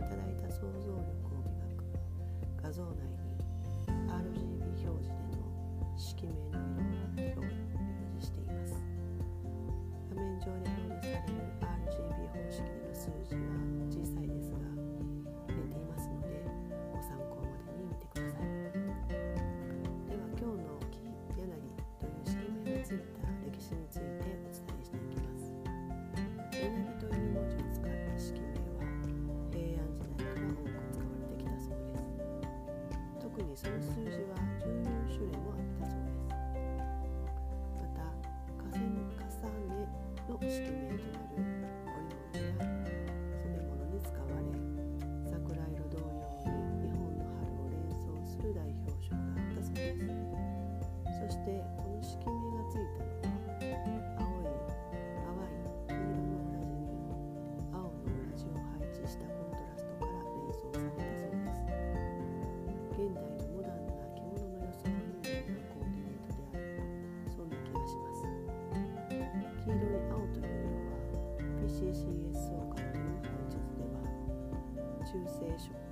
いただいた想像力を磨く画像内に RGB 表示での色名の色を表示しています。画面上で表示される RGB 方式での数字は小さ happens to me. еще.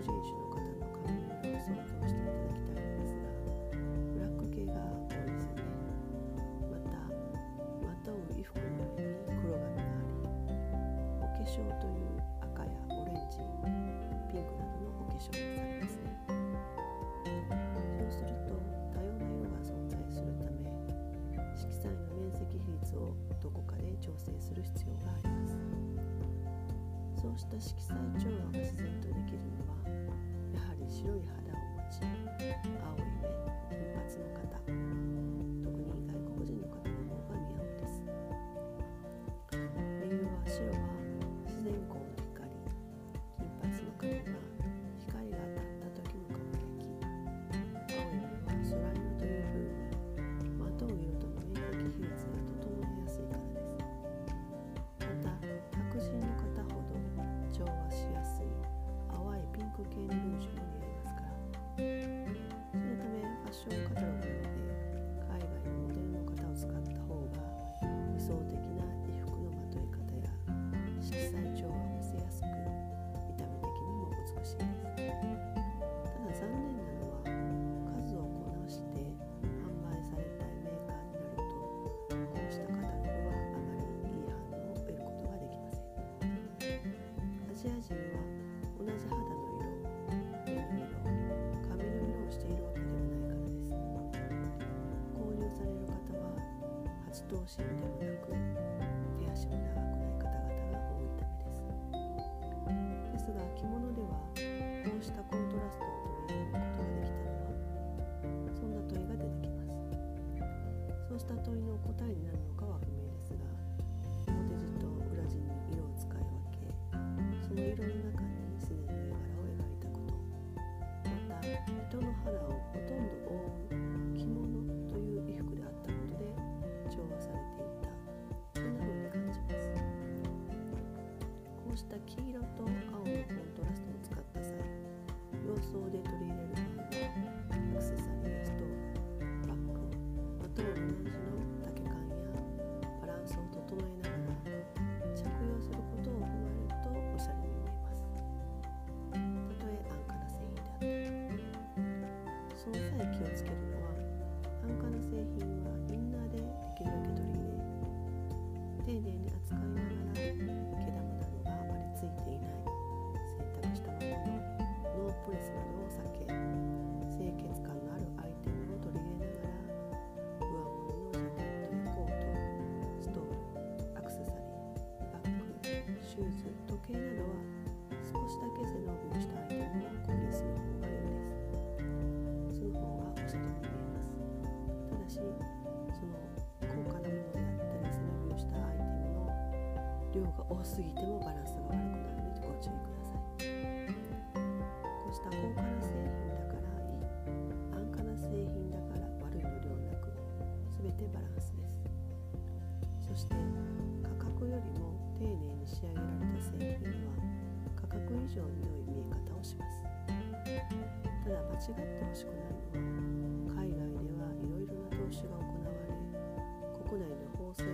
人種の方の考のを想像していただきたいのですがブラック系が多いですよね。また股を衣服の上に黒髪がありお化粧とうした色彩調和が自然とできるのはやはり白い肌を持ち青い目金髪の方。ジア人は同じ肌の色色髪の色をしているわけではないからです。購入される方は8頭身ではなく多すぎてもバランスが悪くなるのでご注意くださいこうした高価な製品だからいい安価な製品だから悪いのではなく全てバランスですそして価格よりも丁寧に仕上げられた製品は価格以上に良い見え方をしますただ間違ってほしくないのは海外ではいろいろな投資が行われ国内の法制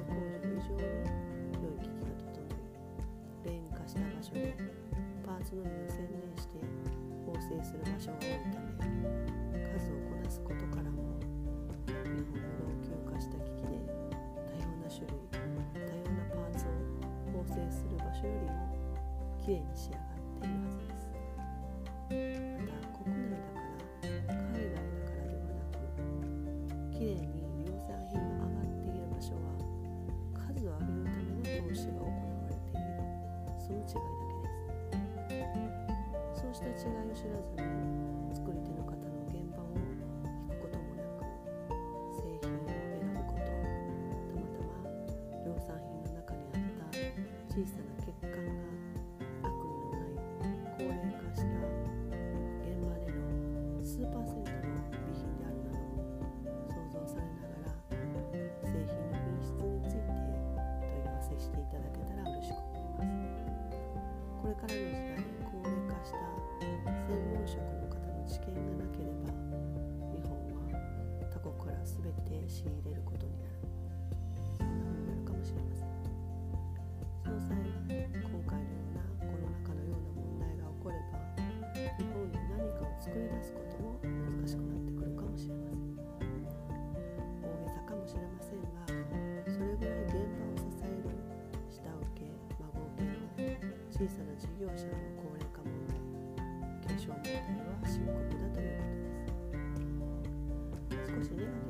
现在又是热成。小さな事業者の高齢化問題継承問題は深刻だということです。少しネガ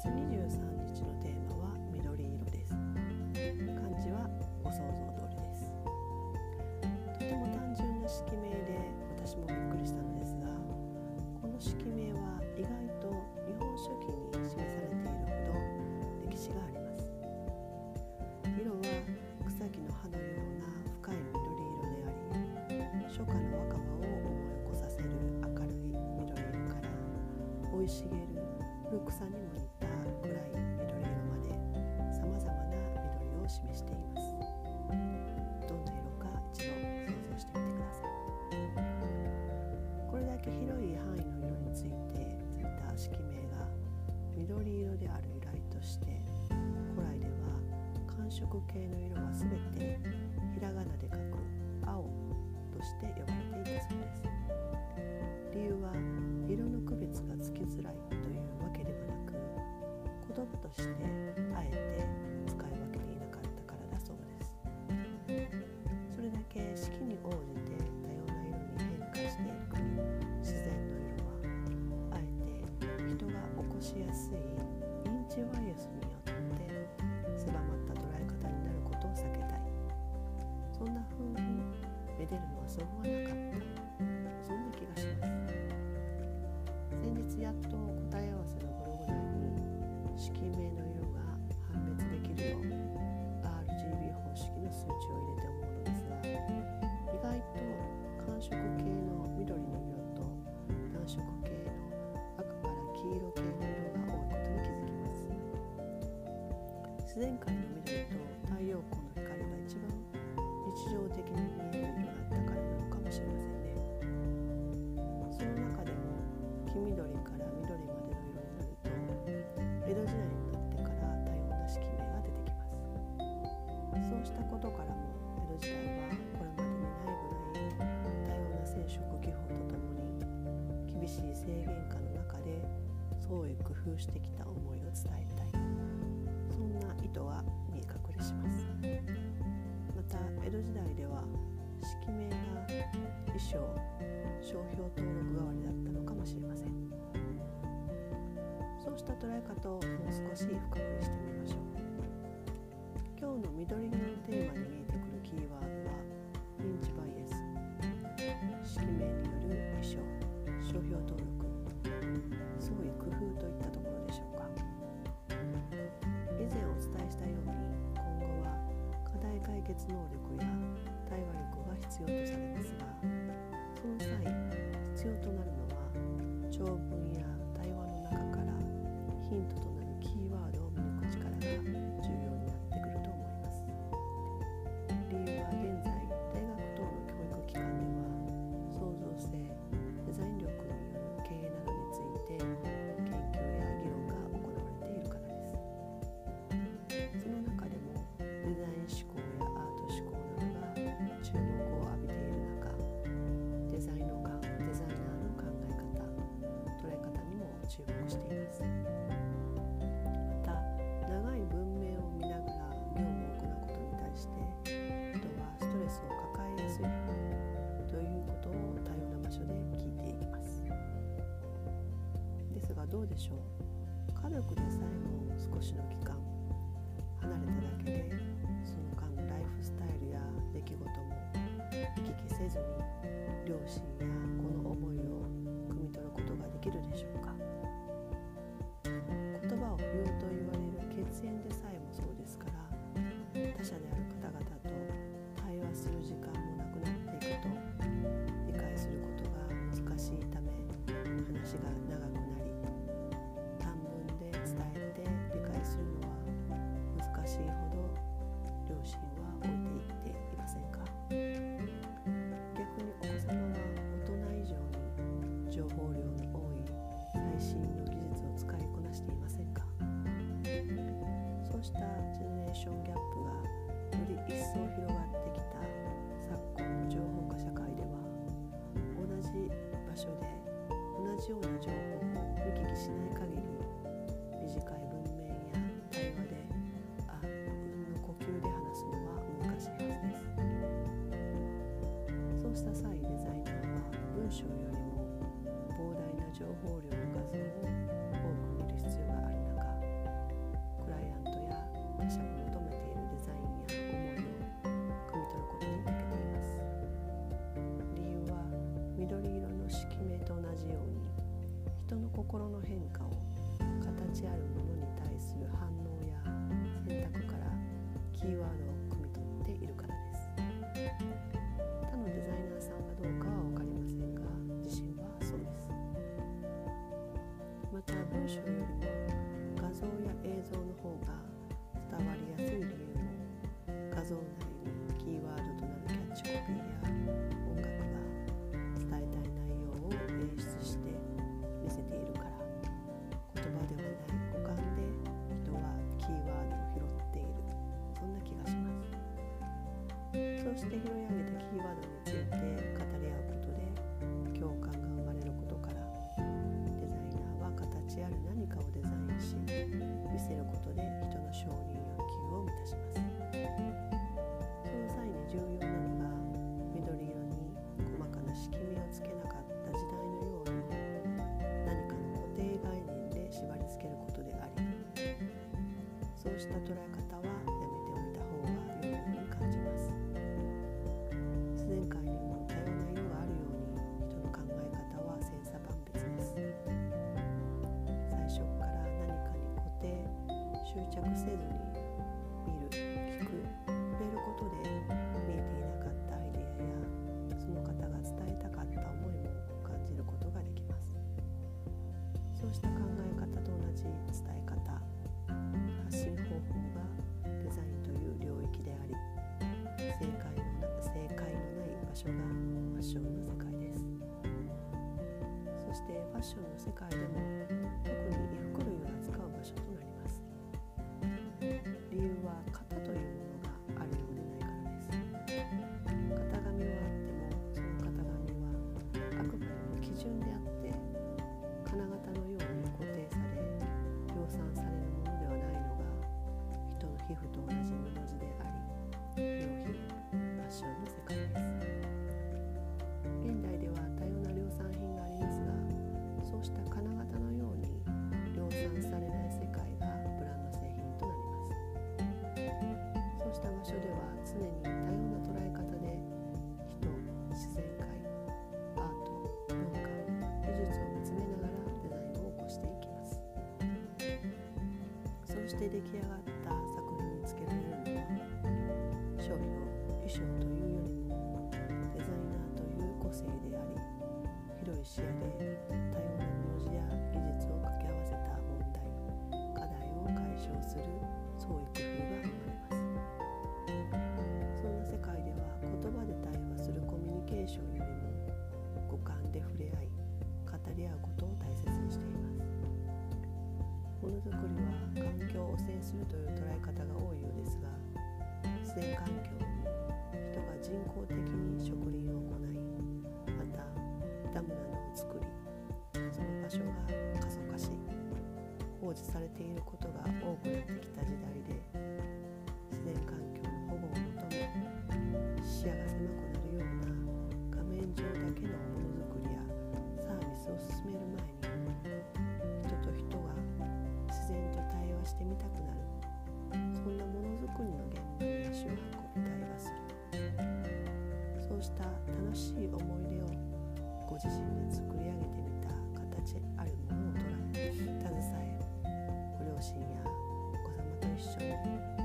月23日のテーマは緑色です。漢字はご想像通りです。とても単純な式名で私も緑色である由来として古来では寒色系の色は全てひらがなで書く青として呼ばれていたそうです。理由は色の区別がつきづらいというわけではなく言葉としてるのはそうはなかったそんな気がします先日やっと答え合わせのブログ内に色名の色が判別できるよう RGB 方式の数値を入れて思うのですが意外と寒色系の緑の色と暖色系の赤から黄色系の色が多いことに気づきます自然界のそうしたことからも江戸時代はこれまでにないぐらい多様な染色技法とともに厳しい制限下の中で創意工夫してきた思いを伝えたいそんな意図は見え隠れしますまた江戸時代では式名が衣装商標登録代わりだったのかもしれませんそうした捉え方をもう少し深掘りしてみましょう。緑色のテーマに見えてくるキーワードは認知バイアス。式名による衣装。商標登録。創意工夫といったところでしょうか。以前お伝えしたように今後は課題解決能力や対話力が必要とされますがその際必要となるのは長文注目しています。また長い文明を見ながら業務を行うことに対して人はストレスを抱えやすいということを多様な場所で聞いていきます。ですがどうでしょう。家族でさえも少しの期間離れただけでその間のライフスタイルや出来事も行き来せずに両親や子の思いを汲み取ることができるでしょう。話が就一种。心の変化を形あるものに対する反応や選択からキーワードを汲み取っているからです。他のデザイナーさんはどうかは分かりませんが自身はそうです。また文章よりも画像や映像の方が伝わりやすい理由も画像内して拾い上げたキーワードについて語り合うことで共感が生まれることからデザイナーは形ある何かをデザインし見せることで人の承認欲求を満たします。その際に重要なのが緑色に細かな色味をつけなかった時代のように何かの固定概念で縛り付けることでありそうした捉え方ファッションの世界でも。して出来上がっ自身で作り上げてみた形あるものを捉え携えご両親やお子様と一緒に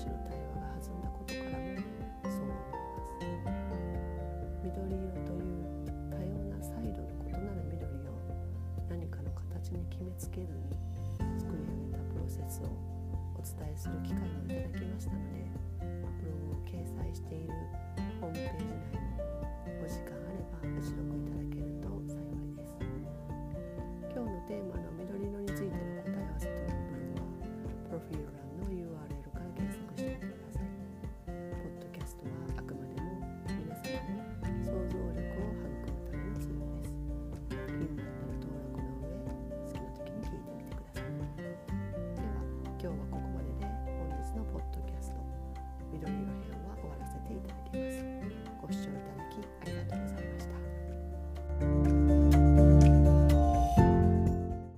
士の対話が弾んだことからもそう思います。緑色という多様なサイドの異なる緑を何かの形に決めつけるに